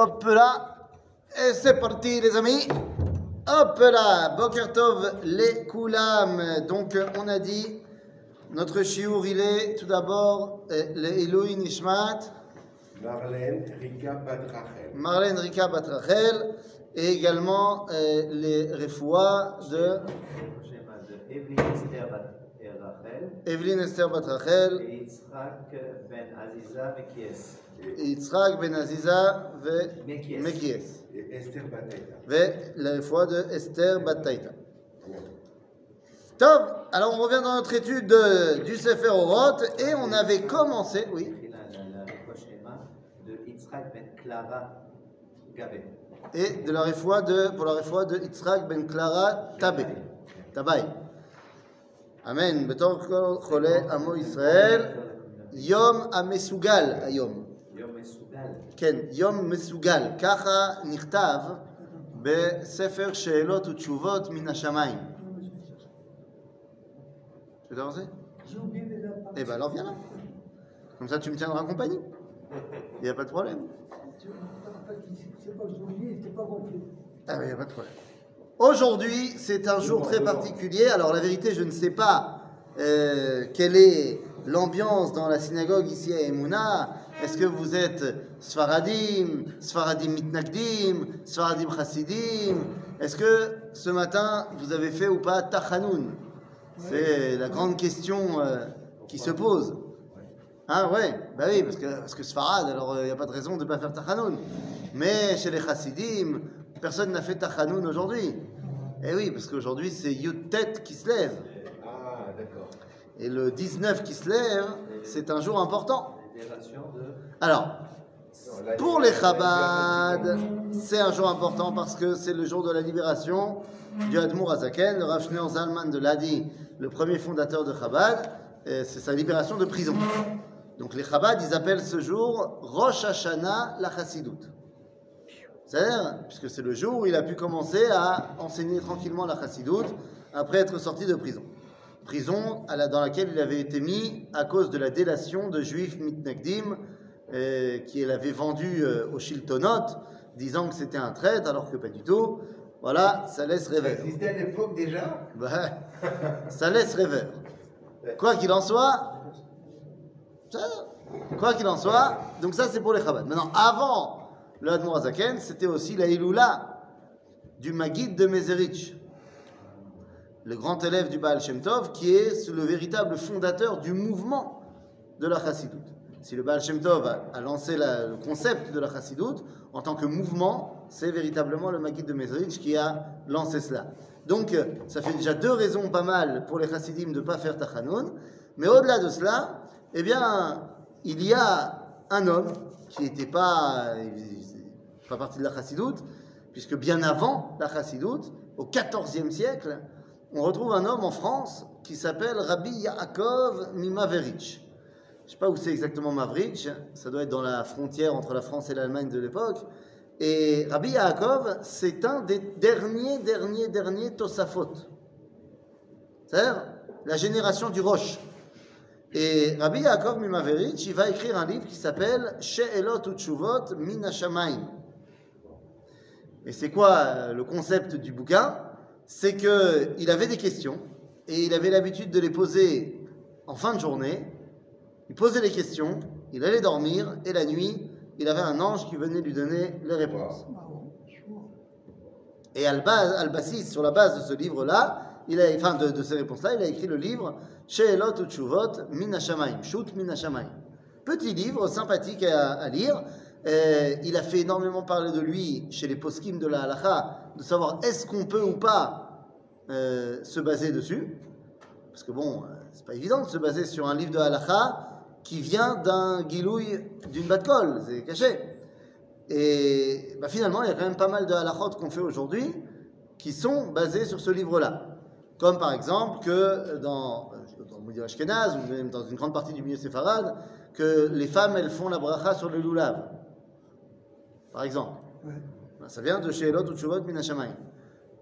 Hop là. Et c'est parti, les amis. Hop là. Bokertov, les Koulam. Donc, on a dit, notre chiour, il est tout d'abord euh, le Elohim Nishmat. Marlène Rika Badrachel. Marlène Rika Batrachel. Et également euh, les Refoua de Evelyne Esther Batrachel, et Yitzhak Ben Aziza Mekies. Yitzhak ben Aziza Mekies. Et Esther ben Bataita. La foi de Esther ben Bataita. Top Alors on revient dans notre étude du Sefer Orot et on avait commencé. Oui. Et de la réfoua de, pour la réfoua de Yitzhak ben Clara Tabé. Ben Tabay. Amen. Betor Chole Amo Israël. Yom Amesugal Ayom. כן, יום מסוגל. ככה נכתב בספר שאלות ותשובות מן השמיים. Tu veux avancer J'ai oublié les dates. Eh ben alors viens là. Comme ça tu me tiendras compagnie. Il n'y a pas de problème. Tu- En fait, c'est pas que j'ai oublié, c'était pas compris. Ah oui, il n'y a pas de problème. Aujourd'hui, c'est un jour très particulier. Alors la vérité, je ne sais pas euh, quelle est l'ambiance dans la synagogue ici à Emouna. Est-ce que vous êtes Sfaradim, Sfaradim Mitnagdim, Sfaradim Chassidim? Est-ce que ce matin, vous avez fait ou pas Tachanoun C'est la grande question euh, qui se pose. Ah ouais, bah oui, parce que, parce que Sfarad, alors il n'y a pas de raison de ne pas faire Tachanoun. Mais chez les Chassidim, personne n'a fait Tachanoun aujourd'hui. Eh oui, parce qu'aujourd'hui c'est Yud Tet qui se lève. Et le 19 qui se lève, c'est un jour important. Alors, pour les Chabad, c'est un jour important parce que c'est le jour de la libération du Admour Azaken, le Rav Zalman de Ladi, le premier fondateur de Chabad. C'est sa libération de prison. Donc les Chabad, ils appellent ce jour Rosh Hashanah la Chassidut. C'est-à-dire, puisque c'est le jour où il a pu commencer à enseigner tranquillement la Chassidut après être sorti de prison. Prison à la- dans laquelle il avait été mis à cause de la délation de juifs mitnagdim euh, qu'il avait vendu euh, au Shiltonot, disant que c'était un traître alors que pas du tout. Voilà, ça laisse Ça rêver. existait à l'époque déjà? Ouais, ça laisse rêveur. Quoi qu'il en soit, ça, quoi qu'il en soit, donc ça c'est pour les Chabad. Maintenant, avant le Admor Azaken, c'était aussi la Iloula du Maguid de Mezerich, le grand élève du Baal Shem Tov, qui est le véritable fondateur du mouvement de la Chassidut. Si le Baal Shem Tov a, lancé la- le concept de la Chassidut, en tant que mouvement, c'est véritablement le Maguid de Mezerich qui a lancé cela. Donc, euh, ça fait déjà deux raisons pas mal pour les Chassidim de ne pas faire Tachanoun. Mais au-delà de cela, eh bien, il y a un homme qui n'était pas, pas partie de la Chassidut, puisque bien avant la Chassidut, au XIVe siècle, on retrouve un homme en France qui s'appelle Rabbi Yaakov Mimaverich. Je ne sais pas où c'est exactement Mavrich, ça doit être dans la frontière entre la France et l'Allemagne de l'époque. Et Rabbi Yaakov, c'est un des derniers, derniers, derniers Tosafot. C'est-à-dire la génération du Roche. Et Rabbi Yaakov Mimaverich, il va écrire un livre qui s'appelle She'elot Utshuvot Min. Et c'est quoi euh, le concept du bouquin? C'est qu'il avait des questions et il avait l'habitude de les poser en fin de journée. Il posait les questions, il allait dormir et la nuit, il avait un ange qui venait lui donner les réponses. Et Al-Bassis, sur la base de ce livre-là, il a, enfin de, de ces réponses-là, il a écrit le livre She'elot Utshuvot Min Shoot Min. Petit livre sympathique à, à lire. Euh, il a fait énormément parler de lui chez les poskim de la halakha, de savoir est-ce qu'on peut ou pas euh, se baser dessus. Parce que bon, euh, c'est pas évident de se baser sur un livre de halakha qui vient d'un gilouï d'une batkol, c'est caché. Et bah, finalement, il y a quand même pas mal de halachot qu'on fait aujourd'hui qui sont basés sur ce livre-là. Comme par exemple que dans, dans le Ashkenaz, ou même dans une grande partie du milieu séfarade, que les femmes, elles font la bracha sur le loulav. Par exemple. Ouais. Ben, Ça vient de chez Elot ou Tshuvot Minashamayim.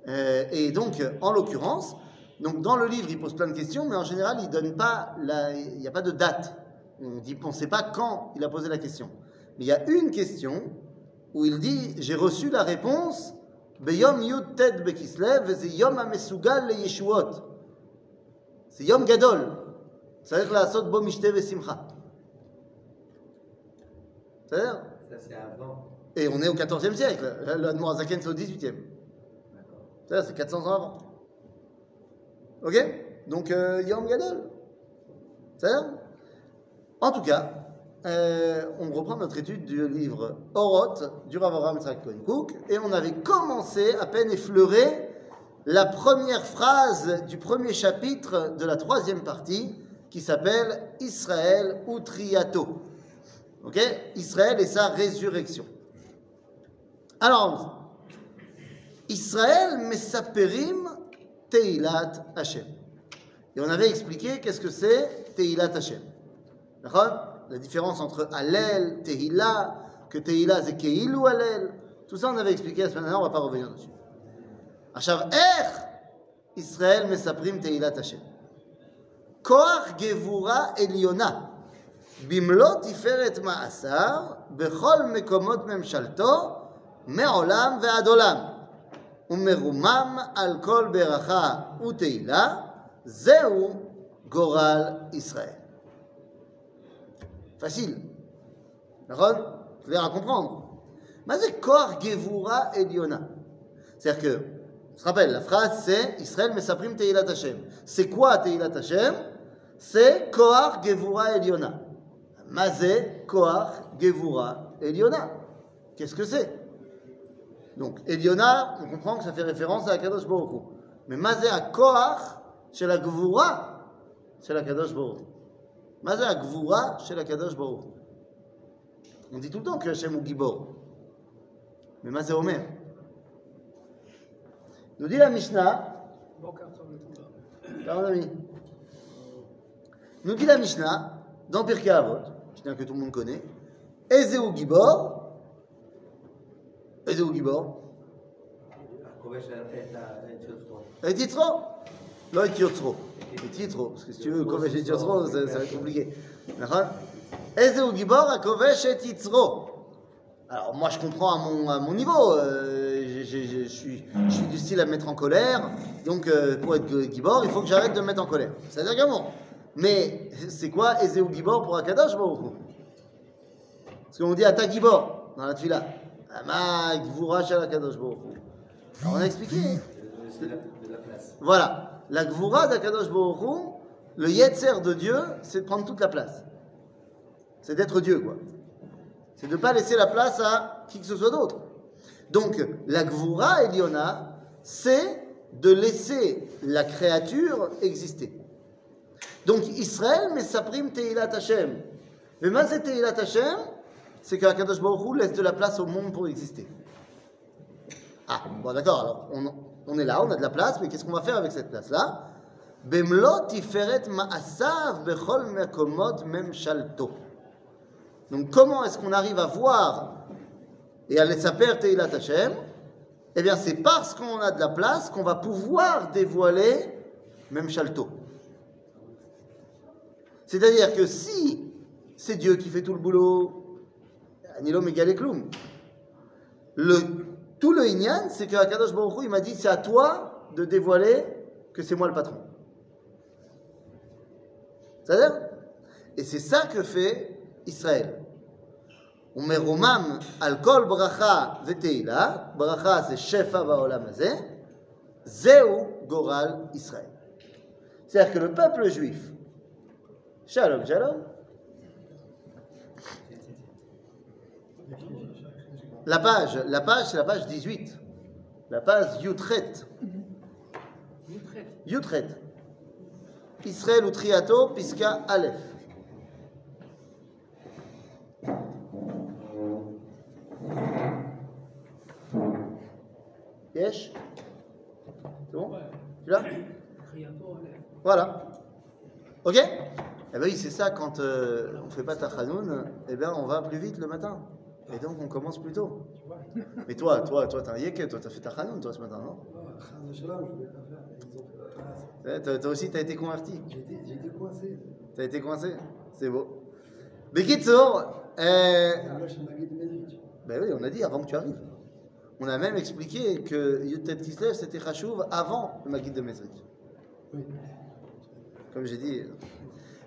Euh, et donc, en l'occurrence, donc dans le livre, il pose plein de questions, mais en général, il donne pas, la- il n'y a pas de date. On dit, on ne sait pas quand il a posé la question. Mais il y a une question où il dit J'ai reçu la réponse Beyom Yud Ted Bekislev, c'est Yom Amesugal le Yeshuot. C'est Yom Gadol. C'est-à-dire la Sot Bo Mishte Vesimcha. C'est-à-dire Ça, c'est avant. Et on est au 14e siècle. Le Admorazaken, c'est au 18e. D'accord. C'est-à-dire, c'est 400 ans avant. Ok? Donc, euh, Yom Gadol. C'est-à-dire En tout cas, euh, on reprend notre étude du livre Oroth du Rav Avraham Yitzhak Cohen Cook et on avait commencé à peine effleuré la première phrase du premier chapitre de la troisième partie qui s'appelle Israël ou Triato. Ok? Israël et sa résurrection. Alors, Israël Mesaperim Teilat Hashem. Et on avait expliqué qu'est-ce que c'est Teilat Hashem. D'accord La différence entre Alel, Tehila, que Tehila c'est Keilu Alel. Tout ça on avait expliqué la semaine dernière, on ne va pas revenir dessus. עכשיו, איך ישראל מספרים תהילת השם? כוח גבורה עליונה, במלוא תפארת מעשיו, בכל מקומות ממשלתו, מעולם ועד עולם, ומרומם על כל ברכה ותהילה, זהו גורל ישראל. Facile. D'accord Clair à comprendre. Mais c'est Kor Gevura Eliona. C'est-à-dire que, on se rappelle, la phrase c'est Israël Mesaprim Teilat Hashem. C'est quoi Teilat Hashem C'est Koar Gevura Eliona. Mazé Koar Gevura Eliona. Qu'est-ce que c'est donc, Eliona, on comprend que ça fait référence à Akadosh Baruch Mais Mazé à c'est la Gvoura, c'est la Kadosh Baruch Mazé à Gvoura, c'est la Kadosh Baruch On dit tout le temps que Hachem ou Gibor. Mais Mazé Omer. Nous dit la Mishnah. Nous dit la Mishnah, dans Pirkei Avot, je tiens que tout le monde connaît, Ezeu Gibor, Ezeu Gibor, הכובש את ה- את יוצרו. et Yitzro, לא את יוצרו, את יתרו, parce que si tu veux כובש את יוצרו, ça ça va être compliqué. נכון? איזהו גיבור הכובש את יצרו. Alors moi je comprends à mon, à mon niveau, euh, j'ai- j'ai- j'ai- je suis, je suis du style à me mettre en colère, donc euh, pour être gibor, il faut que j'arrête de me mettre en colère. C'est-à-dire également. Mais c'est quoi Ezeu gibor pour Akadosh Baruch Hu Parce qu'on dit Ata gibor dans la tefila. Alors on a expliqué. Voilà, la gvura d'Akadosh Hu, le yetzer de Dieu, c'est de prendre toute la place. C'est d'être Dieu, quoi. C'est de ne pas laisser la place à qui que ce soit d'autre. Donc, la gvura Eliona, c'est de laisser la créature exister. Donc, Israël, mais ça prime Teilat Hashem. Mais moi, c'est Teilat Hashem, c'est qu'Akadosh Baruch laisse de la place au monde pour exister. Ah, bon d'accord, alors on, est là, on a de la place, mais qu'est-ce qu'on va faire avec cette place-là? Donc comment est-ce qu'on arrive à voir et à laisser saper Teilat Hashem? Eh bien c'est parce qu'on a de la place qu'on va pouvoir dévoiler même shalto. C'est-à-dire que si c'est Dieu qui fait tout le boulot, Anilo Megalekloum, le, tout le Inyan, c'est que Akadosh Baruch Hu, il m'a dit c'est à toi de dévoiler que c'est moi le patron. C'est-à-dire Et c'est ça que fait Israël. ומרומם על כל ברכה ותהילה, ברכה זה שפע בעולם הזה, זהו גורל ישראל. C'est-à-dire que le peuple juif, shalom, shalom, la page, la page, c'est la page 18. La page Yutret. Yutret. Israël ou Triato, Piska Aleph. Yesh C'est bon Tu l'as Voilà. Ok? Eh bien oui, c'est ça, quand euh, on fait pas Tachanoun, eh bien on va plus vite le matin. Et donc on commence plus tôt. Mais toi, toi, toi, t'as un yek, toi, t'as fait Tachanoun, toi, ce matin, non? Eh, Toi toi aussi, t'as été converti. J'ai été coincé. T'as été coincé? C'est beau. Euh, je suis Maguette Medrich. Ben oui, on a dit avant que tu arrives. On a même expliqué que Yutet Kislev c'était Chachouv avant le Maguid de Mesrich. Comme j'ai dit.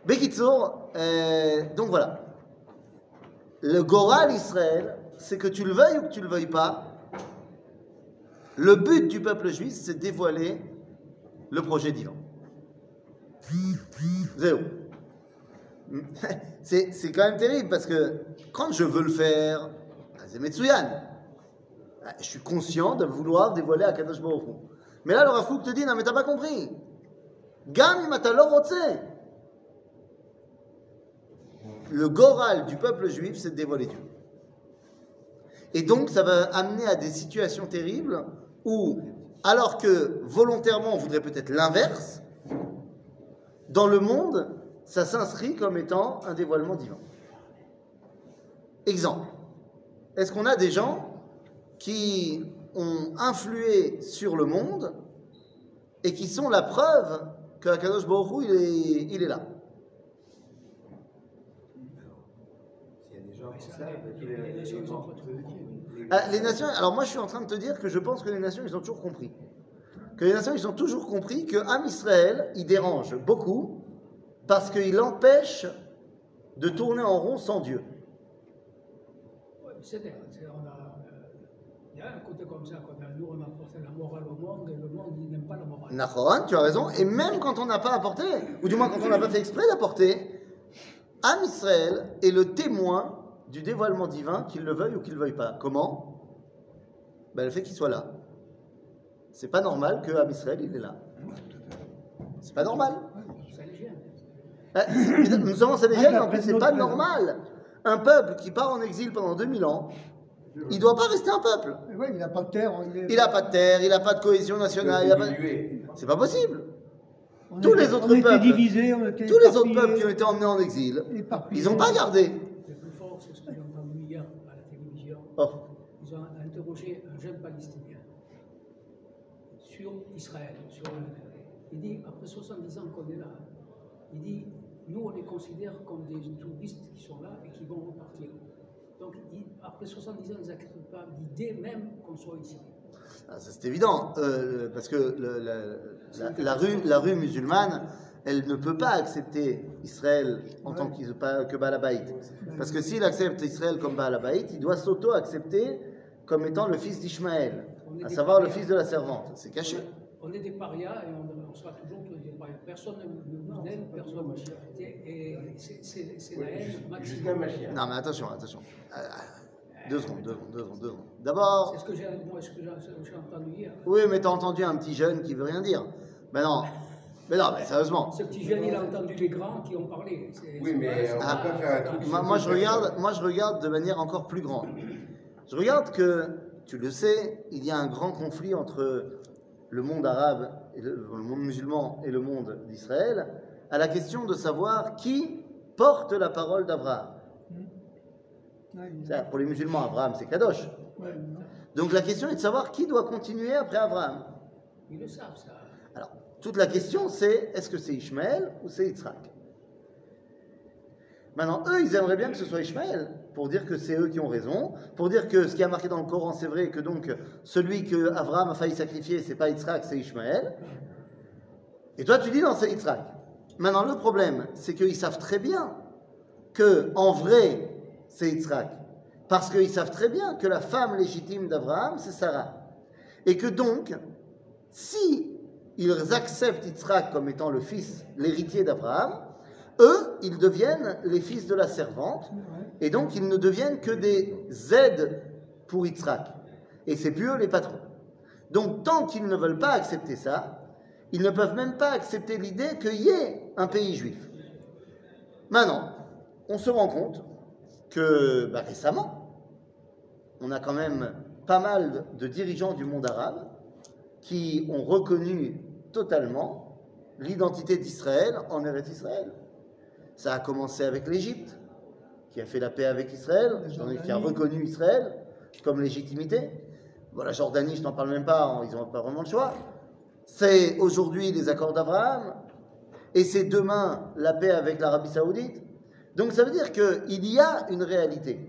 Bekitsour, euh, donc voilà. Le Goral Israël, c'est que tu le veuilles ou que tu le veuilles pas, le but du peuple juif, c'est dévoiler le projet divin. Zéro. C'est quand même terrible parce que quand je veux le faire, c'est Metsuyan. Je suis conscient de vouloir dévoiler à Kadosh Baruch. Mais là, le Rav Kook te dit, non mais t'as pas compris. Gam matalor rotse. Le goral du peuple juif, c'est de dévoiler Dieu. Et donc, ça va amener à des situations terribles où, alors que volontairement on voudrait peut-être l'inverse, dans le monde, ça s'inscrit comme étant un dévoilement divin. Exemple. Est-ce qu'on a des gens qui ont influé sur le monde et qui sont la preuve que Akadosh il est là S'il y a des gens qui savent Les- que les- les les nations, ils gens ont pas trouvé Dieu. Ah, Les nations, alors moi je suis en train de te dire que je pense que les nations, ils ont toujours compris. Que les nations, ils ont toujours compris que Am Israël, il dérange beaucoup parce qu'il empêche de tourner en rond sans Dieu. Ouais, C'est vrai, c'est- on a, euh, Il y a un côté comme ça, nous on apporte la morale au monde et le monde il n'aime pas la morale. Nahon, tu as raison. Et même quand on n'a pas apporté, ou du moins quand on n'a pas fait exprès d'apporter, Am Israël est le témoin du dévoilement divin, qu'il le veuille ou qu'il ne le veuille pas. Comment? Ben, Le fait qu'il soit là. C'est pas normal que Israël, il est là. C'est pas normal. Euh, Nous c'est déjà, Ah, mais en plus, c'est pas normal. Un peuple qui part en exil pendant 2000 ans, il doit pas rester un peuple. Ouais, il n'a pas de terre. Il n'a pas de terre, il n'a pas de cohésion nationale. il a pas-. C'est pas possible. on tous était- les autres on était peuples- divisés, on était Tous les autres peuples qui ont été emmenés en exil, éparpillés. ils n'ont pas gardé. Fort, c'est ce que j'ai entendu hier à la télévision. Oh. Ils ont interrogé un jeune Palestinien sur Israël. Sur il dit, après 70 ans qu'on est là, il dit, nous on les considère comme des touristes qui sont là et qui vont repartir. Donc il- après 70 ans, ils n'acceptent pas l'idée même qu'on soit ici. Ah, c'est évident, euh, parce que le- la, la- la rue, la rue musulmane, elle ne peut pas accepter Israël en tant que Balabaït. Parce que s'il accepte Israël comme Balabaït, il doit s'auto-accepter comme étant le fils d'Ishmaël, à savoir le fils de la servante. C'est caché. On est des parias et on, on sera toujours tous des parias. Personne ne nous aime, personne ne Et, et c'est- c'est la haine Jusqu'à maximum. Machia. Non, mais attention, attention. Euh, deux secondes, deux secondes, deux secondes, deux secondes. D'abord, C'est ce que j'ai j'ai entendu hier. oui, mais t'as entendu un petit jeune qui veut rien dire. Mais non, mais non, mais sérieusement. Ce petit jeune, il a entendu les grands qui ont parlé. Oui, mais pas- on Ah, peut pas faire un truc. Moi, je regarde, moi, je regarde de manière encore plus grande. Je regarde que, tu le sais, il y a un grand conflit entre le monde arabe, et le, le monde musulman et le monde d'Israël, à la question de savoir qui porte la parole d'Abraham. C'est-à-dire, Pour les musulmans, Abraham, c'est Kadosh. ouais, Donc la question est de savoir qui doit continuer après Abraham. Ils le savent, ça. Toute la question, c'est est-ce que c'est Ishmaël ou c'est Yitzhak? Maintenant, eux, ils aimeraient bien que ce soit Ishmaël, pour dire que c'est eux qui ont raison, pour dire que ce qui a marqué dans le Coran, c'est vrai, que donc celui que Abraham a failli sacrifier, c'est pas Yitzhak, c'est Ishmaël. Et toi, tu dis non, c'est Yitzhak. Maintenant, le problème, c'est qu'ils savent très bien que, en vrai, c'est Yitzhak. Parce qu'ils savent très bien que la femme légitime d'Abraham, c'est Sarah. Et que donc, si ils acceptent Yitzhak comme étant le fils, l'héritier d'Abraham, eux, ils deviennent les fils de la servante, et donc ils ne deviennent que des aides pour Yitzhak. Et c'est plus eux les patrons. Donc tant qu'ils ne veulent pas accepter ça, ils ne peuvent même pas accepter l'idée qu'il y ait un pays juif. Maintenant, on se rend compte que bah, récemment, on a quand même pas mal de dirigeants du monde arabe qui ont reconnu totalement l'identité d'Israël en Eretz Israël. Ça a commencé avec l'Égypte, qui a fait la paix avec Israël, qui a reconnu Israël comme légitimité. La Jordanie, je t'en parle même pas, ils n'ont pas vraiment le choix. C'est aujourd'hui les accords d'Abraham, et c'est demain la paix avec l'Arabie Saoudite. Donc ça veut dire qu'il y a une réalité.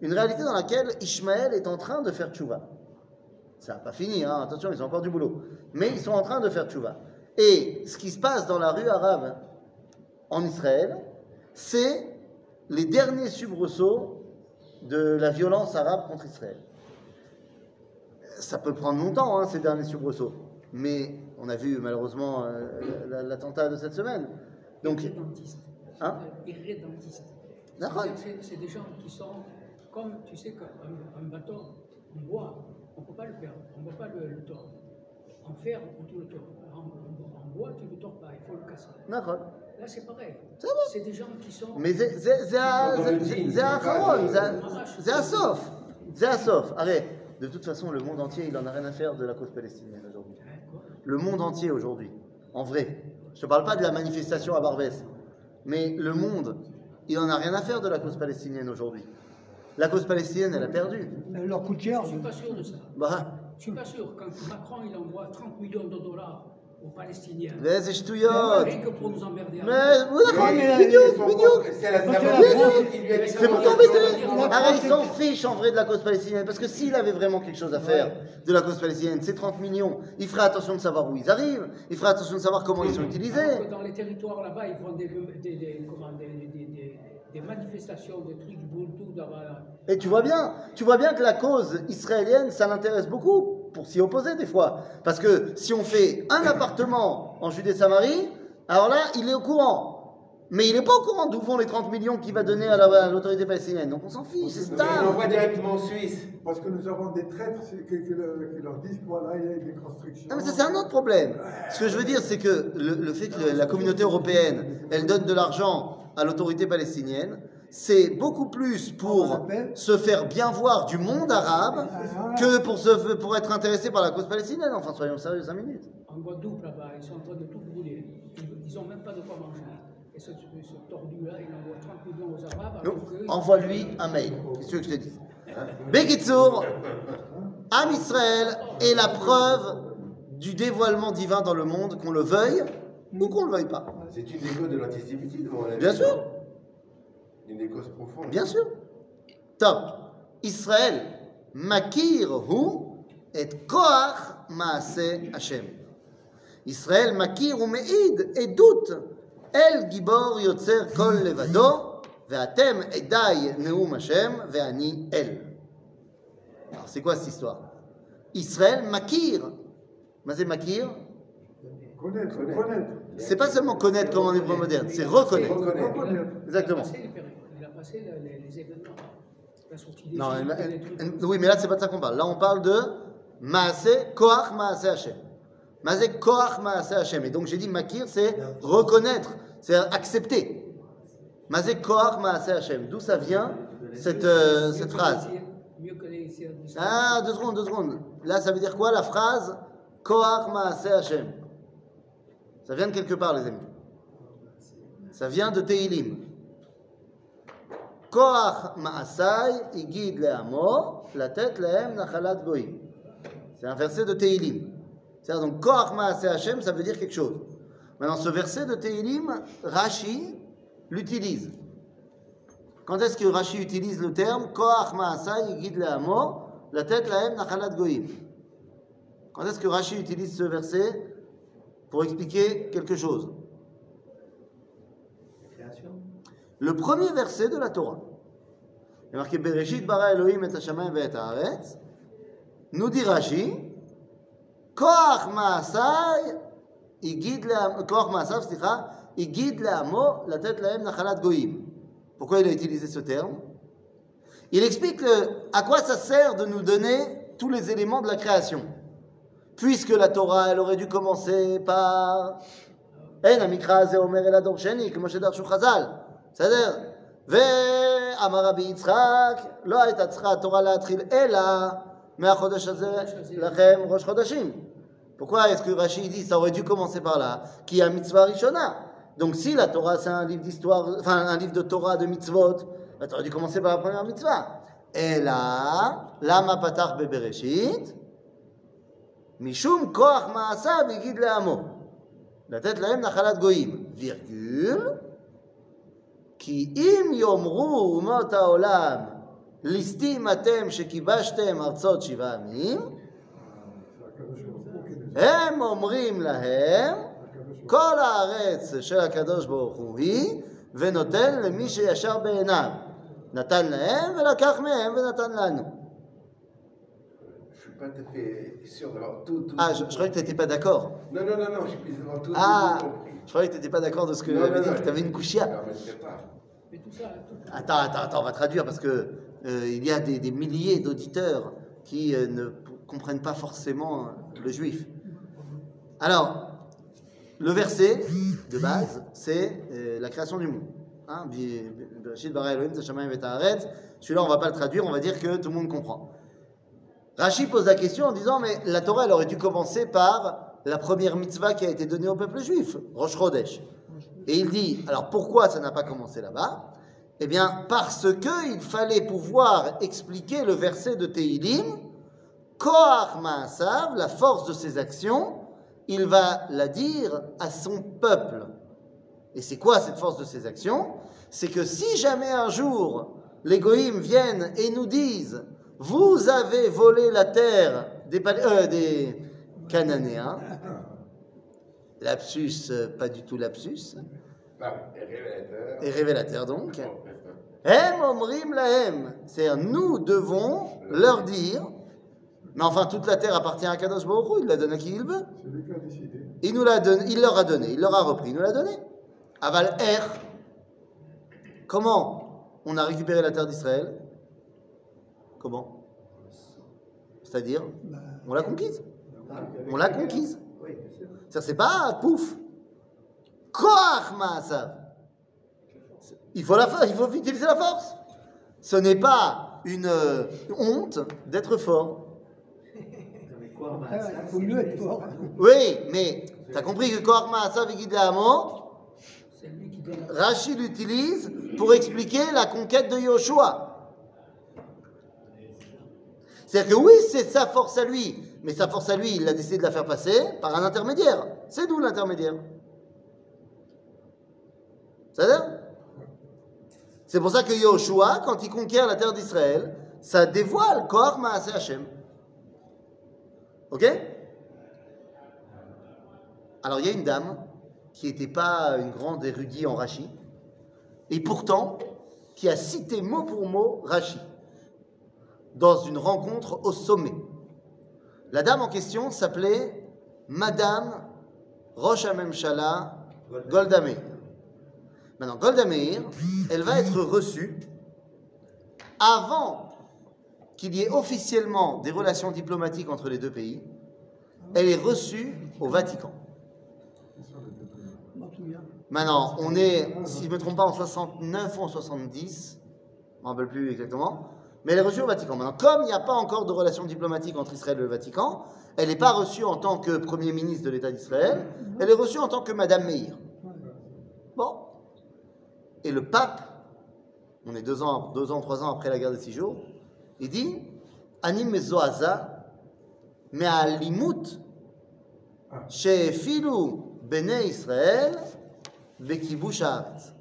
Une réalité dans laquelle Ishmaël est en train de faire tchouva. Ça n'a pas fini, hein, attention, ils ont encore du boulot. Mais ils sont en train de faire tchouva. Et ce qui se passe dans la rue arabe en Israël, c'est les derniers soubresauts de la violence arabe contre Israël. Ça peut prendre longtemps, hein, ces derniers soubresauts. Mais on a vu malheureusement euh, la- l'attentat de cette semaine. Donc, Irrédentistes. Hein Irrédentistes. D'accord. C'est- des gens qui sont comme, tu sais, qu'un un bâton en bois, on ne peut pas le perdre, on ne peut pas le, le. En fer, on peut le tordre. En, bois, tu le tords pas, bah, il faut le casser. D'accord. Là, c'est pareil. C'est des gens qui sont. Mais c'est un Acharon, c'est Assof. C'est Assof. Arrête. De toute façon, le monde entier, il en a rien à faire de la cause palestinienne aujourd'hui. Le monde entier aujourd'hui, en vrai. Je ne parle pas de la manifestation à Barbès, mais le monde, il en a rien à faire de la cause palestinienne aujourd'hui. La cause palestinienne, elle a perdu. Elle leur coûte cher. Je ne suis pas sûr de ça. Bah, Je ne suis pas sûr. Quand Macron il envoie 30 millions de dollars aux Palestiniens, mais c'est ch'touillotte. rien que pour nous emmerder. Mais, oui, d'accord, bidiouk. propre- C'est la Quand sa tu as propre la chose qui lui a dit C'est pour t'embêter. Arrête, il s'en fiche en vrai de la cause palestinienne. Parce que s'il avait vraiment quelque chose à faire de la cause palestinienne, c'est 30 millions, il ferait attention de savoir où ils arrivent, il ferait attention de savoir comment ils sont utilisés. Dans les territoires là-bas, ils font des, des, manifestations, des trucs dans la- Et tu vois bien, tu vois bien que la cause israélienne, ça l'intéresse beaucoup pour s'y opposer des fois. Parce que si on fait un appartement en Judée-Samarie, alors là, il est au courant. Mais il n'est pas au courant d'où vont les 30 millions qu'il va donner à la- l'autorité palestinienne. Donc on s'en fiche, c'est On stable. l'envoie directement en Suisse. Parce que nous avons des traîtres qui leur, disent voilà, il y a des constructions. Non, mais ça, c'est un autre problème. Ce que je veux dire, c'est que le, le fait que la communauté européenne, elle donne de l'argent à l'autorité palestinienne, c'est beaucoup plus pour se faire bien voir du monde arabe que pour, se, pour être intéressé par la cause palestinienne. Enfin, soyons sérieux 5 minutes. En Guadeloupe, là-bas, ils sont en train de tout brûler. Ils n'ont même pas de quoi manger. Et ce, ce- ce tordu-là, il envoie 30 millions aux Arabes. alors Donc, que- envoie-lui un mail. Qu'est-ce que tu veux que je te dise Bekitsour, Am Israël est la preuve du dévoilement divin dans le monde, qu'on le veuille ou qu'on ne le veuille pas. C'est une des causes de l'antisémitisme. Bien sûr. Une des causes profondes. Bien sûr. Top. Israël, makir hu et koach maase Hashem. Israël, makir hu me'id et doute. El gibor yotzer kol levado, ve'atem edai neum Hashem, ve'ani el. Alors, c'est quoi cette histoire? Israël, makir. Mais c'est makir? Connaître, Connaître. C'est pas seulement connaître comme en hébreu moderne, c'est reconnaître. Exactement. Il a passé les, événements. Non, oui, mais là, c'est pas de ça qu'on parle. Là, on parle de Maase, Koach Maase Hashem. Maase, Koach Maase Hashem. Et donc, j'ai dit Makir, c'est reconnaître, c'est accepter. Maase, Koach Maase Hashem. D'où ça vient, cette, euh, cette phrase? Ah, deux secondes, deux secondes. Là, ça veut dire quoi, la phrase? Koach Maase Hashem Ça vient de quelque part, les amis. Ça vient de Teilim. Koach Maasai Igid Leamo, la tête Lehem Nachalat Goïm. C'est un verset de Teilim. C'est-à-dire, donc, Koach Maasai Hashem, ça veut dire quelque chose. Maintenant, ce verset de Teilim, Rashi l'utilise. Quand est-ce que Rashi utilise le terme Koach Maasai Igid Leamo, la tête Lehem Nachalat Goïm Quand est-ce que Rashi utilise ce verset pour expliquer quelque chose. Le premier verset de la Torah. Il est marqué Bereshit bara Elohim et hashamayim ve'et haaretz. Nous dit Rashi, Koach maasai igid le'am- Koach maasav, slicha, igid le'amo latet lahem nachalat goyim. Pourquoi il a utilisé ce terme? Il explique le- à quoi ça sert de nous donner tous les éléments de la création Puisque la Torah, elle aurait dû commencer par אין, המקרא הזה אומר אל הדור שני, כמו שדרשו חז"ל, בסדר? ואמר רבי יצחק, לא הייתה צריכה התורה להתחיל אלא מהחודש הזה לכם ראש חודשים. Pourquoi est-ce que Rachid dit ça aurait dû commencer par là Qui a mitzvah rishona. Donc si la Torah c'est un livre d'histoire, enfin un livre de Torah de mitzvot, bah, tu aurais dû commencer par la première mitzvah. Et là, lama patach bebereshit, משום כוח מעשיו הגיד לעמו. לתת להם נחלת גויים, וירגול, כי אם יאמרו אומות העולם ליסטים אתם שכיבשתם ארצות שבעה עמים, הם אומרים להם, כל הארץ של הקדוש ברוך הוא היא, ונותן למי שישר בעיניו. נתן להם ולקח מהם ונתן לנו. Je suis pas tout à fait sûr d'avoir tout, tout. Ah, je, je croyais que tu n'étais pas d'accord. Non, non, non, non, je suis d'avoir tout, tout, Ah, tout compris. je croyais que tu n'étais pas d'accord de ce que Non, j'avais non, dit, non, que tu avais une couchia. ne permettrai pas. Mais tout ça, tout- Attends, attends, attends, on va traduire parce que euh, il y a des, des milliers d'auditeurs qui euh, ne comprennent pas forcément euh, le juif. Alors, le verset de base, c'est euh, la création du monde. Hein. Celui-là, on va pas le traduire, on va dire que tout le monde comprend. Rachid pose la question en disant Mais la Torah, elle aurait dû commencer par la première mitzvah qui a été donnée au peuple juif, Rosh Chodesh. Et il dit Alors pourquoi ça n'a pas commencé là-bas? Eh bien, parce qu'il fallait pouvoir expliquer le verset de Tehilim Koach Maasav, la force de ses actions, il va la dire à son peuple. Et c'est quoi cette force de ses actions? C'est que si jamais un jour les goïms viennent et nous disent Vous avez volé la terre des, euh, des Cananéens, lapsus, euh, pas du tout lapsus, Bah, et révélateur. et révélateur donc. Hem omrim lahem. C'est-à-dire, nous devons leur dire, mais enfin, toute la terre appartient à Kadosh Baruch Hu, il la donne à qui il veut. C'est lui qui a décidé. Il, nous l'a donné, il leur a donné, il leur a repris, il nous l'a donné. Aval Er. Comment on a récupéré la terre d'Israël? Comment? C'est-à-dire, Bah, on l'a conquise. On l'a conquise. Oui, bien sûr. C'est-à-dire, c'est pas pouf. Il faut, la, il faut utiliser la force. Ce n'est pas une euh, honte d'être fort. Mais quoi, après, il faut mieux être fort. Oui, mais tu as compris que Koach Maasav et Gideamo, c'est lui qui donne. Rachid l'utilise pour expliquer la conquête de Yoshua. C'est-à-dire que oui, c'est sa force à lui, mais sa force à lui, il a décidé de la faire passer par un intermédiaire. C'est nous l'intermédiaire. Ça veut dire C'est pour ça que Yoshua, quand il conquiert la terre d'Israël, ça dévoile Koach Maaseh Hashem. Ok Alors il y a une dame qui n'était pas une grande érudite en Rachi, et pourtant qui a cité mot pour mot Rachi dans une rencontre au sommet. La dame en question s'appelait Madame Roche Amemshala Golda Meir. Maintenant, Golda Meir, elle va être reçue avant qu'il y ait officiellement des relations diplomatiques entre les deux pays. Elle est reçue au Vatican. Maintenant, on est, si je ne me trompe pas, en 69 ou en 70, je ne me rappelle plus exactement, mais elle est reçue au Vatican. Maintenant, comme il n'y a pas encore de relations diplomatiques entre Israël et le Vatican, elle n'est pas reçue en tant que Premier ministre de l'État d'Israël, elle est reçue en tant que Madame Meir. Bon. Et le pape, on est deux ans, deux ans, trois ans après la guerre des six jours, il dit Ani mezoaza me'alimut shefilu bene Israël bekibush haaretz.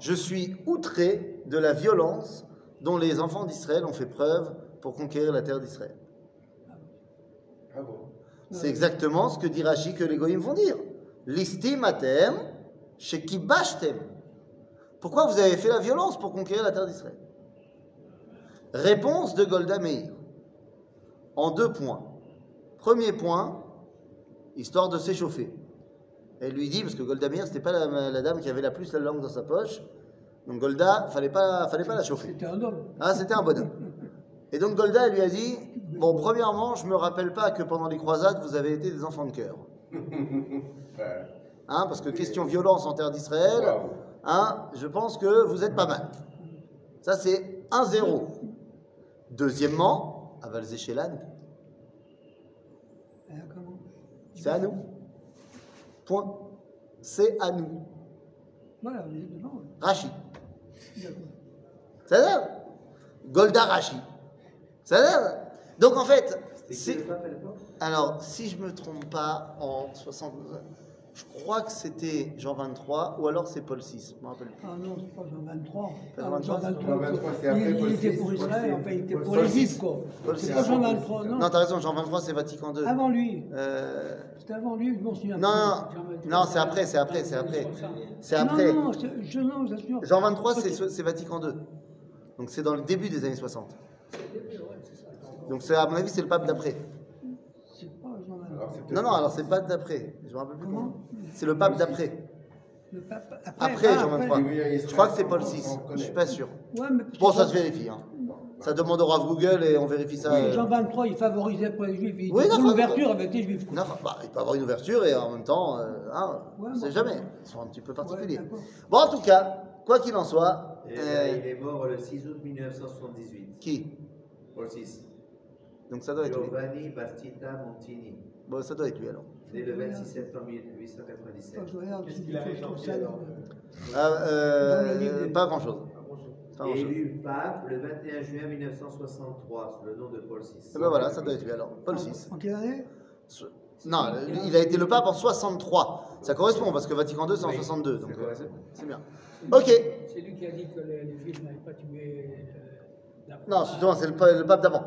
Je suis outré de la violence dont les enfants d'Israël ont fait preuve pour conquérir la terre d'Israël. Ah bon? C'est exactement ce que dit Rashi que les goyim vont dire. Listim atem shekibashtem. Pourquoi vous avez fait la violence pour conquérir la terre d'Israël? Réponse de Golda Meir. En deux points. Premier point, histoire de s'échauffer. Elle lui dit, parce que Golda Meir, c'était pas la, la dame qui avait la plus la langue dans sa poche. Donc Golda, fallait pas, fallait pas la chauffer. C'était un homme. Ah, c'était un bonhomme. Et donc Golda elle lui a dit Bon, premièrement, je me rappelle pas que pendant les croisades, vous avez été des enfants de cœur. Hein, parce que question violence en terre d'Israël, hein, je pense que vous êtes pas mal. Ça, c'est 1-0. Deuxièmement, Aval Zéchelan, Hein, comment? C'est à nous. Point. C'est à nous. Voilà, on est dedans. Rachi. D'accord. Ça dire Golda Rachi. Ça dire Donc en fait, Alors, si je me trompe pas, en 60, Je crois que c'était Jean 23 ou alors c'est Paul 6. Je me rappelle plus. Ah non, c'est pas Jean 23. Pas Ah, Jean 23, Jean 23, c'est après il, Paul il était VI, pour Israël, VI. enfin il était pour VI. l'Égypte, quoi. C'est VI. pas Jean 23, non. Non, t'as raison, Jean 23 c'est Vatican II. Avant lui. Euh, C'était avant lui, je m'en souviens non, non, non, c'est après, c'est après, c'est après. C'est Non, après. Non, c'est- je, non, j'assure. Jean 23 c'est Vatican II. Donc c'est dans le début des années 60. Ouais, c'est ça. Donc c'est à mon avis c'est le pape d'après. C'est pas Jean 23. Alors, c'est peut-être Non, non, alors c'est pas d'après. Je me rappelle plus Comment. C'est le pape d'après. Le pape- Après ah, Jean 23. Oui, oui, Je crois que c'est Paul on 6. connaît. Je suis pas sûr. Ouais, mais Bon, ça se vérifie. Hein. Ça demande au Rav Google et on vérifie ça. Oui, euh, Jean 23, il favorisait pas les juifs. Il Oui, pour d'accord. l'ouverture avec les juifs. Non, bah, il peut avoir une ouverture et en même temps, euh, hein, Ouais, on sait bon. jamais. Ils sont un petit peu particuliers. bon, en tout cas, quoi qu'il en soit, euh, euh, il est mort le 6 août 1978. qui? Paul VI. Donc ça doit être. Giovanni Bastita Montini. Bon, ça doit être lui alors. Né le 26 septembre Faut 1897. que je regarde Qu'est-ce qu'il avait changé, alors Ah, euh, livre des- pas grand chose. Pas grand chose. Élu pape le 21 juin 1963 sous le nom de Paul VI. Et ben voilà, ça doit être lui alors. Paul En- 6. En quelle année? Non, il a été le pape en 63. Ça correspond parce que Vatican II c'est en Oui, 62. Donc c'est euh, c'est- c'est bien. C'est Ok. lui- C'est lui qui a dit que les, les juifs n'avaient pas tué euh, Non, justement, c'est le pape d'avant.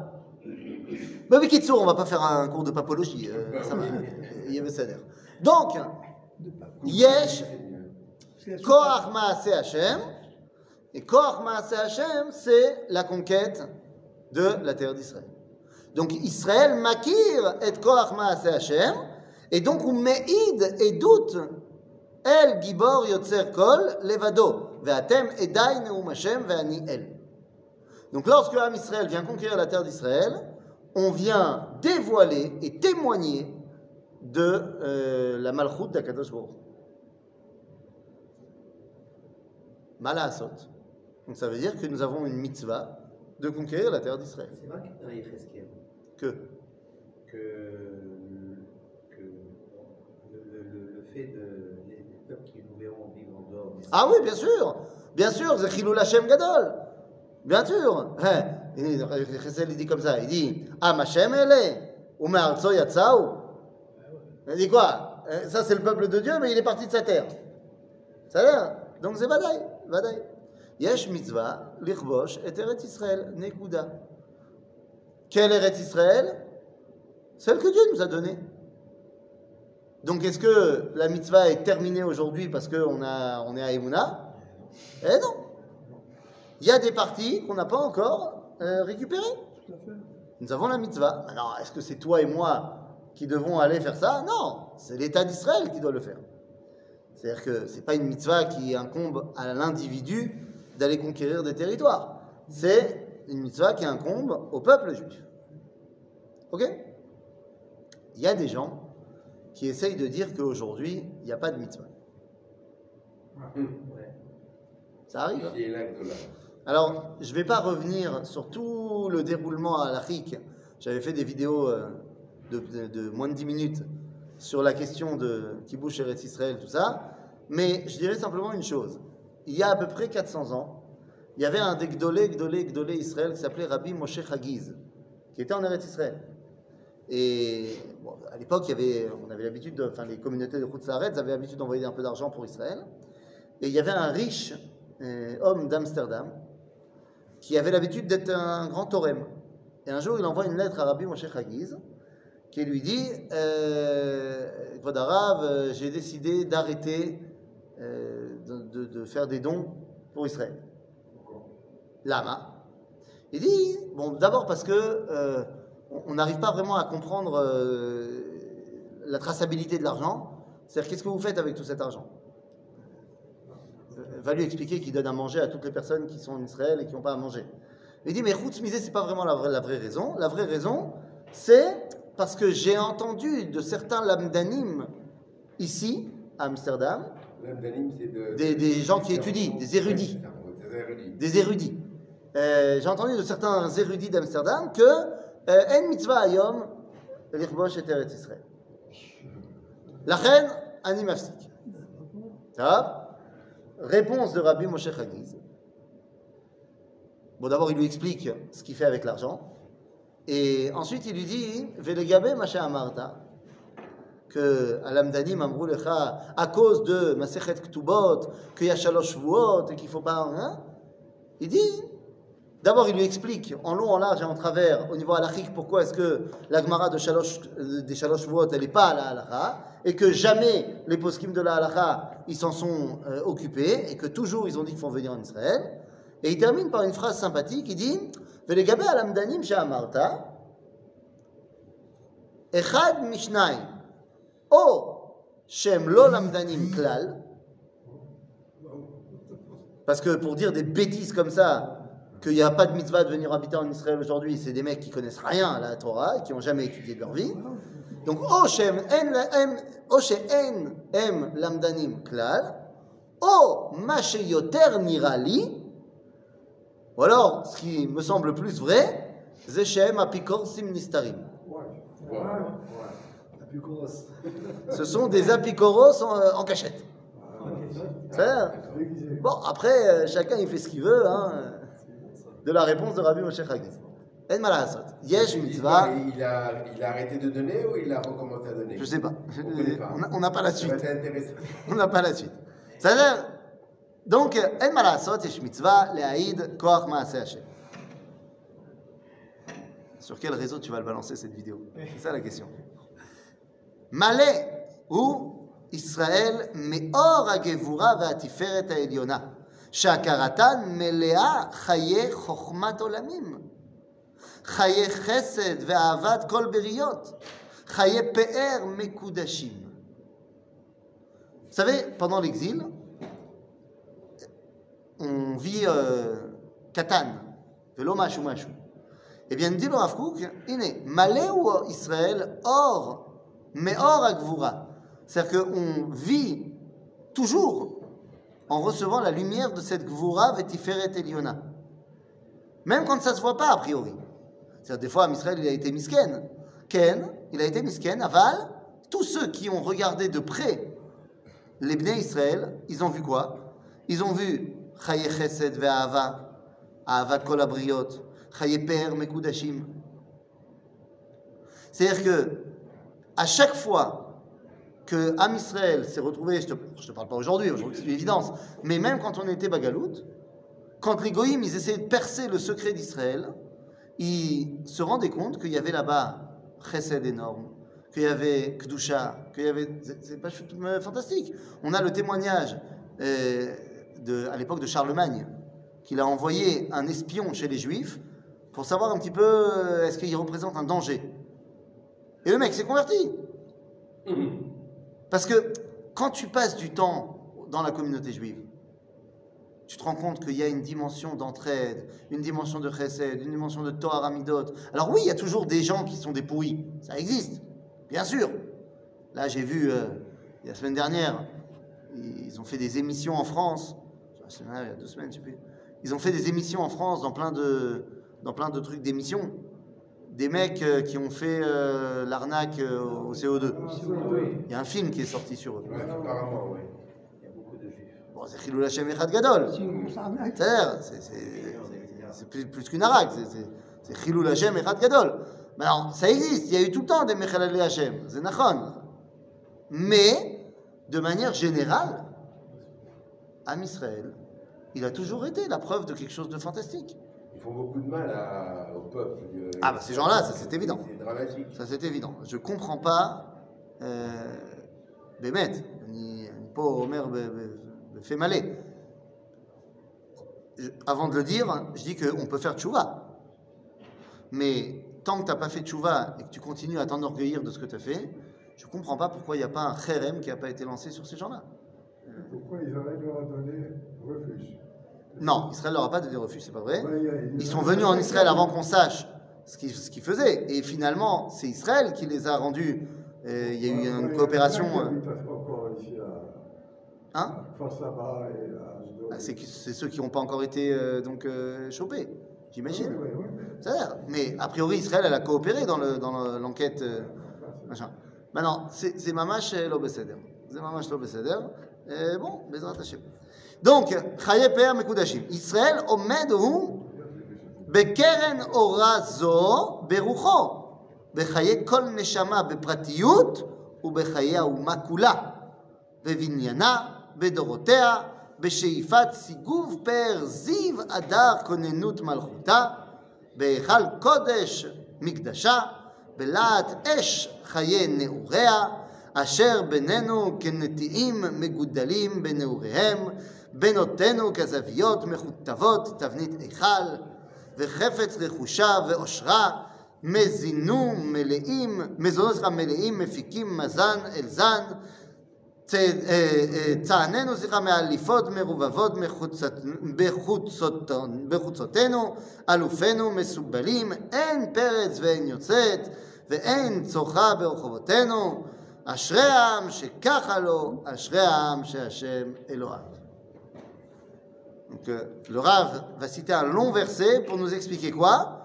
Mais avec Kitsu, on va pas faire un cours de papologie. euh, ça va. Il y avait ça d'air. Donc, Yesh. Koach Maaseh Hashem. Et Koach Maaseh Hashem, c'est la conquête de la terre d'Israël. Donc Israël makir et Koach Maaseh Hashem. Et donc, on me'id et doute. El gibor yotzer kol levado. Ve'atem edai neum Hashem ve'ani el. Donc lorsque Am Israël vient conquérir la terre d'Israël, on vient dévoiler et témoigner de euh, la malchoute d'Akadosh Baruch. Donc ça veut dire que nous avons une mitzvah de conquérir la terre d'Israël. C'est marqué dans Yecheskel Que? Que, que le, le- le- le fait de les, les peuples qui nous verront vivre en dehors. Ah oui, bien sûr, bien sûr, Zechilou Lachem Gadol, bien sûr. Hein, il- dit comme ça, il dit Am Hashem ele, ou Me'artso Yatzau. Il dit quoi Ça c'est le peuple de Dieu, mais il est parti de sa terre. Ça l'air Donc c'est Vadaï, Vadaï. Yesh mitzvah, lichbosh, et Eretz Israël, Nekuda. Quelle Eretz Israël Celle que Dieu nous a donnée. Donc est-ce que la mitzvah est terminée aujourd'hui parce qu'on on est à Emouna? Eh non. Il y a des parties qu'on n'a pas encore euh, fait. Nous avons la mitzvah. Alors, est-ce que c'est toi et moi qui devons aller faire ça? Non, c'est l'État d'Israël qui doit le faire. C'est-à-dire que ce n'est pas une mitzvah qui incombe à l'individu d'aller conquérir des territoires. C'est une mitzvah qui incombe au peuple juif. Ok? Il y a des gens qui essayent de dire qu'aujourd'hui, il n'y a pas de mitzvah. Ouais. Ça arrive. hein? Alors, je ne vais pas revenir sur tout le déroulement à l'Afrique. J'avais fait des vidéos euh, de, moins de 10 minutes sur la question de Kibbutz Eretz Israël, tout ça. Mais je dirais simplement une chose. Il y a à peu près 400 ans, il y avait un des Gdolé, Gdolé, Gdolé Israël qui s'appelait Rabbi Moshe Chagiz, qui était en Eretz Israël. Et à l'époque, on avait l'habitude, de- enfin les communautés de Khutzaret avaient l'habitude d'envoyer un peu d'argent pour Israël. Et il y avait un riche euh, homme d'Amsterdam qui avait l'habitude d'être un grand torem. Et un jour, il envoie une lettre à Rabbi Moshe Chagiz qui lui dit euh, euh, j'ai décidé d'arrêter euh, de, faire des dons pour Israël. Lama. Il dit Bon, d'abord parce que euh, on n'arrive pas vraiment à comprendre la traçabilité de l'argent. C'est-à-dire, qu'est-ce que vous faites avec tout cet argent? Va lui expliquer qu'il donne à manger à toutes les personnes qui sont en Israël et qui n'ont pas à manger. Il dit, mais Chutz Misé, c'est pas vraiment la vraie, la vraie raison. La vraie raison, c'est parce que j'ai entendu de certains lamdanim ici, à Amsterdam, de. Des- des gens qui étudient, des érudits. Des érudits. des érudits. Euh, j'ai entendu de certains érudits d'Amsterdam que euh, En mitzvah ayom lirbosh et Israël. La reine, ani mafsik. Réponse de Rabbi Moshe Chagiz. Bon, d'abord, il lui explique ce qu'il fait avec l'argent. Et ensuite, il lui dit Velegabe Masha Amarta. que Alam Danim Amrou Lecha, à cause de Masechet Ktubot, qu'il y a Shalosh Shavuot et qu'il faut pas. hein, il dit. D'abord, il lui explique en long, en large et en travers, au niveau halachique, pourquoi est-ce que l'agmara de Shalosh, euh, des Shalosh Vot, elle n'est pas à la halacha, et que jamais les poskim de la halacha, ils s'en sont euh, occupés, et que toujours ils ont dit qu'ils vont venir en Israël. Et il termine par une phrase sympathique, il dit echad shem lo lamdanim klal, parce que pour dire des bêtises comme ça, qu'il n'y a pas de mitzvah de venir habiter en Israël aujourd'hui, c'est des mecs qui connaissent rien à la Torah et qui n'ont jamais étudié de leur vie. Donc, Oshem en em lamdanim klal, O yoter nirali, ou alors, ce qui me semble plus vrai, Zeshem apikor simnistarim. Ce sont des apicoros en, euh, en cachette. Ah, bon, après, euh, chacun il fait ce qu'il veut. Hein de la réponse de Rabbi Moshe Chagiz. En malasot. Yesh Il, mitzvah, il a, il a arrêté de donner ou il a recommencé à donner je sais pas. On connaît pas. On n'a- On n'a pas la Ça suite. va être intéressant. On n'a pas la suite. C'est-à-dire, donc, en malasot, yesh mitzvah, le'aïd, koach maaseh Hashem. Sur quel réseau tu vas le balancer cette vidéo C'est ça la question. Malé ou Israël מאור הגבורה והתפארת העליונה, שהכרתן מלאה חיי חוכמת עולמים, חיי חסד ואהבת כל בריות, חיי פאר מקודשים. Vous savez, pendant l'exil, on vit euh, Katan, ולא משהו משהו. Eh bien, dit le Rav Kook, הנה, מלא הוא ישראל אור, מאור הגבורה. C'est-à-dire qu'on vit toujours en recevant la lumière de cette gvura vetiferet eliona. Même quand ça ne se voit pas a priori. C'est-à-dire des fois, Israël, il a été misken. Ken, il a été misken. Aval, tous ceux qui ont regardé de près les Bnei Israël, ils ont vu quoi? Ils ont vu Chaye Chesed ve'ahava, Ahavat kol abriot, Chaye Per mekudashim. C'est-à-dire que à chaque fois que Am Israël s'est retrouvé, je je te parle pas aujourd'hui, aujourd'hui c'est une évidence, mais même quand on était Bagalout, quand les Goïms ils essayaient de percer le secret d'Israël, ils se rendaient compte qu'il y avait là-bas Chesed énorme, qu'il y avait Kdusha, qu'il y avait. C'est pas fantastique. On a le témoignage euh, à l'époque de Charlemagne, qu'il a envoyé un espion chez les Juifs pour savoir un petit peu euh, est-ce qu'il représente un danger. Et le mec s'est converti. Parce que quand tu passes du temps dans la communauté juive, tu te rends compte qu'il y a une dimension d'entraide, une dimension de chesed, une dimension de Torah Amidot. Alors oui, il y a toujours des gens qui sont des pourris, ça existe, bien sûr. Là, j'ai vu, euh, la semaine dernière, ils ont fait des émissions en France, il y a deux semaines, je sais plus. Ils ont fait des émissions en France dans plein de, dans plein de trucs d'émissions. Des mecs euh, qui ont fait euh, l'arnaque euh, au CO2. Il y a un film qui est sorti sur eux. Ouais, apparemment, oui. Il y a beaucoup de juifs. Bon, c'est Chilul Hashem Echad Gadol. C'est- plus, plus qu'une araque, c'est- Chilul Hashem Echad Gadol. Mais alors, ça existe, il y a eu tout le temps des Mechalal Hashem, c'est Nachon. Mais, de manière générale, Am Israël, il a toujours été la preuve de quelque chose de fantastique. Ils font beaucoup de mal à- au peuple. euh, Ah, bah, ces gens-là, ça, c'est évident. C'est dramatique. Ça, c'est évident. Je comprends pas, euh, Bémet, ni, ni pas Omer fait malé. Avant de le dire, je dis qu'on peut faire tchouva. Mais tant que tu n'as pas fait tchouva et que tu continues à t'enorgueillir de ce que tu as fait, je comprends pas pourquoi il n'y a pas un kherem qui n'a pas été lancé sur ces gens-là. Pourquoi Israël leur a donné refuge? Non, Israël leur a pas donné refuge, c'est pas vrai. Ils sont venus en Israël avant qu'on sache ce qu'ils faisaient. Et finalement, c'est Israël qui les a rendus. Il y a eu une coopération. Euh, qui habitent encore ici à Hein. Ah, C'est ceux qui n'ont pas encore été euh, donc euh, chopés, j'imagine. Oui, oui, oui, mais- Mais a priori, Israël, elle a coopéré dans le- dans le- l'enquête. euh, machin. Maintenant, c'est mamash euh, lo beseder. C'est mamash lo beseder. Et bon, Bezrat Hashem. Donc, Chaye Per Mekudashim. Israël omed hu בקרן אורה זו ברוחו, בחיי כל נשמה בפרטיות ובחיי האומה כולה, בבניינה, בדורותיה, בשאיפת סיגוב פאר זיו אדר כוננות מלכותה, בהיכל קודש מקדשה, בלהט אש חיי נעוריה, אשר בינינו כנטיעים מגודלים בנעוריהם, בנותינו כזוויות מכותבות תבנית היכל, וחפץ רכושה ועושרה, מזינו מלאים, מזונות סליחה, מלאים מפיקים מזן אל זן, אה, אה, צעננו סליחה מאליפות מרובבות מחוצת- בחוצותון- בחוצותינו, אלופינו מסובלים, אין פרץ ואין יוצאת, ואין צוחה ברחובותינו, אשרי העם שככה לו, אשרי העם שהשם אלוהיו. Euh, le Rav va citer un long verset pour nous expliquer quoi?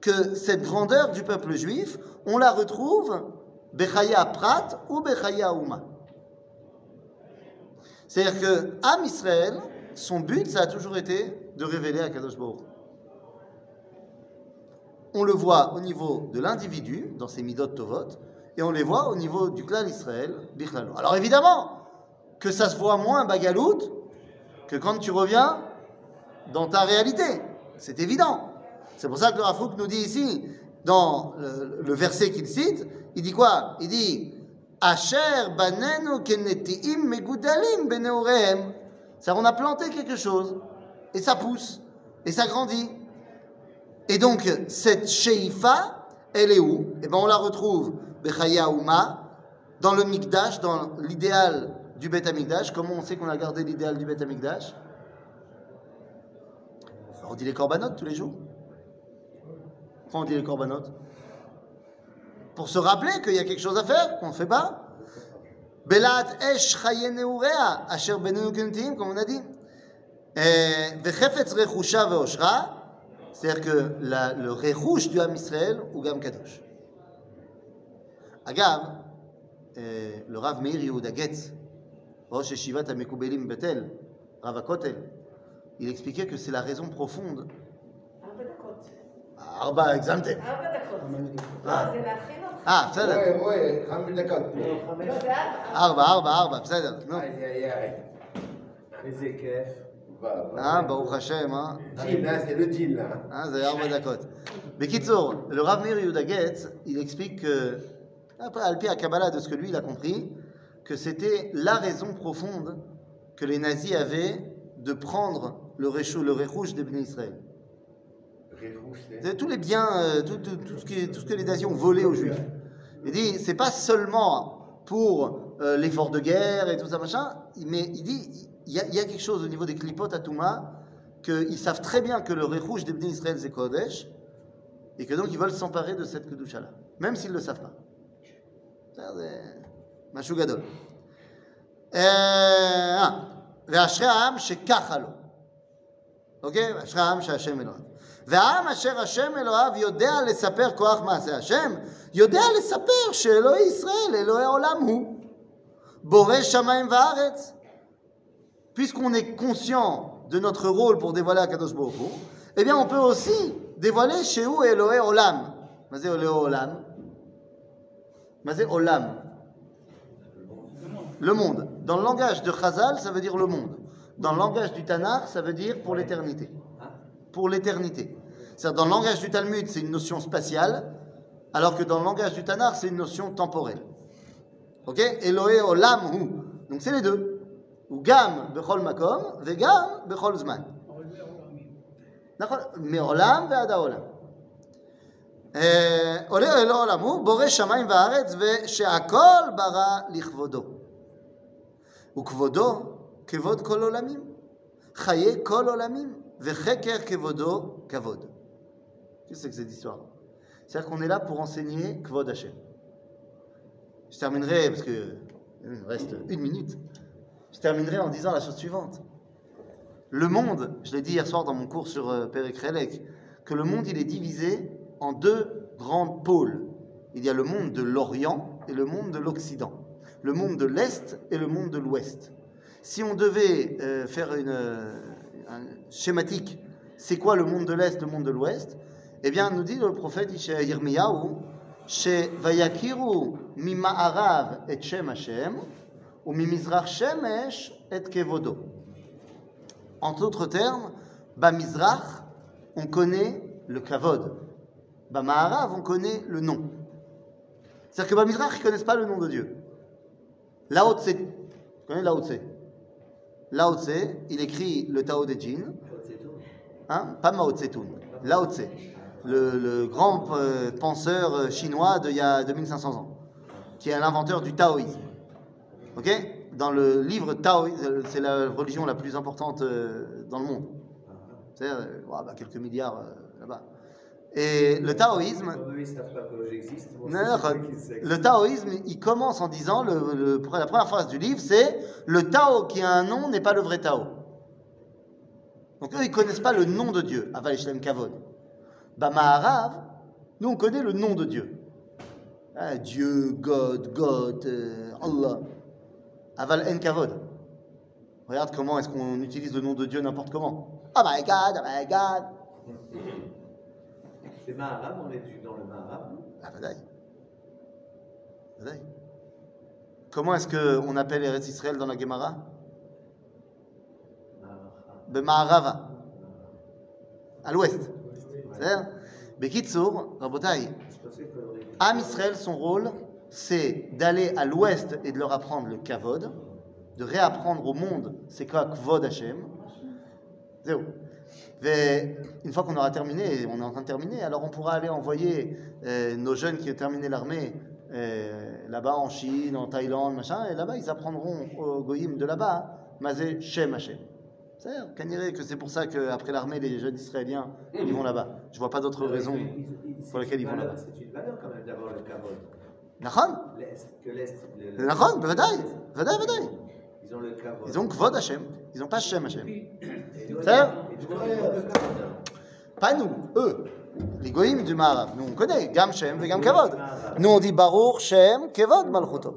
Que cette grandeur du peuple juif, on la retrouve Bechaya Prat ou Bechaya Ouma. C'est-à-dire que Am Israël, son but, ça a toujours été de révéler à Kadosh Baruch. On le voit au niveau de l'individu, dans ses midot tovot, et on les voit au niveau du clan Israël, Bichlalo. Alors évidemment, que ça se voit moins Bagalout que quand tu reviens dans ta réalité. C'est évident. C'est pour ça que le Rafouk nous dit ici, dans le, verset qu'il cite, il dit quoi? Il dit Asher banenu kenetiim megudalim beneorehem. Ça, on a planté quelque chose, et ça pousse, et ça grandit. Et donc, cette sheifa, elle est où? Eh bien, on la retrouve, Bechaya Ouma, dans le Mikdash, dans l'idéal du Beth Amikdash. Comment on sait qu'on a gardé l'idéal du Beth Amikdash On dit les corbanotes tous les jours? Pourquoi on dit les corbanotes? Pour se rappeler qu'il y a quelque chose à faire, qu'on ne fait pas? Belat esh chaye neurea, asher benenu kentim, comme on a dit. Vechefetz rechusha veoshra, c'est-à-dire que la- le rechush du Ham Israël ou Gam Kadosh. Agav, le Rav Meir Yehuda Getz, Rosh Yeshivat HaMekubelim Betel, Rav HaKotel, il expliquait que c'est la raison profonde. ארבע דקות. Arba examte. ארבע דקות. לא, אה. זה להכין אותך. Ah, בסדר. רואה, רואה, חמש דקות. לא, זה ארבע. ארבע, ארבע, ארבע, בסדר. נו. איי איי איי. איזה כיף. אה, ברוך השם, אה? ג'ין, אה, c'est le gin là. Hein, זה ארבע דקות. בקיצור, le Rav Meir Yehuda Getz, il explique que, après, al à Kabbalah, de ce que lui, il a compris, que c'était la raison profonde que les nazis avaient de prendre le réchou, le réchouche des Bnei Israël. Tous les biens, euh, tout, tout, ce que, les nazis ont volé aux Juifs. Il dit, c'est pas seulement pour euh, l'effort de guerre et tout ça, machin, mais il dit, il y, a quelque chose au niveau des clipotes à Touma, qu'ils savent très bien que le réchouche des Bnei Israël, c'est Kodesh, et que donc ils veulent s'emparer de cette Kedusha-là, même s'ils ne le savent pas. Machugadol. Euh, ah. ואשרי העם שככה לו. אוקיי? ואשרי העם שהשם אלוהיו. והעם אשר השם אלוהיו יודע לספר כוח מעשה השם, יודע לספר שאלוהי ישראל, אלוהי העולם הוא. בורא שמיים וארץ. Puisqu'on est conscient de notre rôle pour dévoiler Akadosh Baruch Hu, eh bien on peut aussi dévoiler chez où Elohé Olam. מה זה Elohé Olam מה זה Olam Le monde. Dans le langage de Chazal, ça veut dire le monde. Dans le langage du Tanakh, ça veut dire pour l'éternité. Pour l'éternité. C'est-à-dire, dans le langage du Talmud, c'est une notion spatiale, alors que dans le langage du Tanakh, c'est une notion temporelle. Ok Elohé Olam Hu. Donc c'est les deux. Ou Gam Bechol Makom, Vegam Bechol Zman. נכון, מעולם ועד העולם. אה, עולה אלוה עולם הוא, בורא שמיים וארץ, ושהכל ברא לכבודו. וכבודו כבוד כל עולמים, חיי כל עולמים, וחקר כבודו כבוד. Qu'est-ce que c'est que cette histoire C'est-à-dire qu'on est là pour enseigner Kvod Hashem. Je terminerai, parce que il me reste une minute, je terminerai en disant la chose suivante. Le monde, je l'ai dit hier soir dans mon cours sur euh, Perek Relek, que le monde il est divisé en deux grands pôles. Il y a le monde de l'Orient et le monde de l'Occident. le monde de l'Est et le monde de l'Ouest. Si on devait euh, faire une, euh, schématique, c'est quoi le monde de l'Est, le monde de l'Ouest? Eh bien, nous dit le prophète Yirmiyahu, chez Vayakiru Mima'arav et Hashem, ou et Kevodo. En d'autres termes, Bamizrach, on connaît le Kavod. Bama'arav, on connaît le nom. C'est-à-dire que Bamizrach, ils ne connaissent pas le nom de Dieu. Lao Tse, tu connais Lao Tse? Lao Tse, il écrit le Tao de Jin, hein, pas Mao Tse-tung, Lao Tse, le, grand euh, penseur euh, chinois d'il y a 2500 ans, qui est l'inventeur du taoïsme. Ok? Dans le livre Tao, euh, c'est la religion la plus importante dans le monde. C'est ouais, bah, quelques milliards là-bas. Et le taoïsme, le taoïsme, il commence en disant, le, le- la première phrase du livre, c'est le Tao qui a un nom n'est pas le vrai Tao. Donc eux, ils connaissent pas le nom de Dieu, Aval Shlem Kavod. Bah, Maharav, nous, on connaît le nom de Dieu. Ah, Dieu, God, God, euh, Allah. Aval En Kavod. Regarde comment est-ce qu'on utilise le nom de Dieu n'importe comment. Oh my God, oh my God. C'est Maharab, on est du- dans le Maharab. Ah. Comment est-ce qu'on appelle Eretz Israël dans la Gemara? Maharab. Bema'arava. À l'ouest. C'est-à-dire Bekitsour, Rabotai. Am Israël, son rôle, c'est d'aller à l'ouest et de leur apprendre le kavod, de réapprendre au monde c'est quoi kvod Hashem. Zéro. Et Une fois qu'on aura terminé, on est en train de terminer, alors on pourra aller envoyer euh, nos jeunes qui ont terminé l'armée euh, là-bas en Chine, en Thaïlande, machin, et là-bas ils apprendront aux goyim de là-bas, Mazé Shem Hashem. C'est-à-dire, que c'est pour ça qu'après l'armée, les jeunes israéliens, ils vont là-bas. Je vois pas d'autre raison. Pour lesquels ils vont là-bas. C'est une valeur quand même d'avoir le Kavod. Nachon L'Est, que l'Est. le- le- Nachon, Vadaï, Vadaï, Vadaï. Ils ont le Kavod. Ils ont Kvod Hashem, ils n'ont pas Shem Hashem. Ça. Pas nous, eux. Les goïms du Maharab. Nous on connaît Gam Shem et Gam Kavod. Nous on dit Baruch Shem Kevod Malchuto.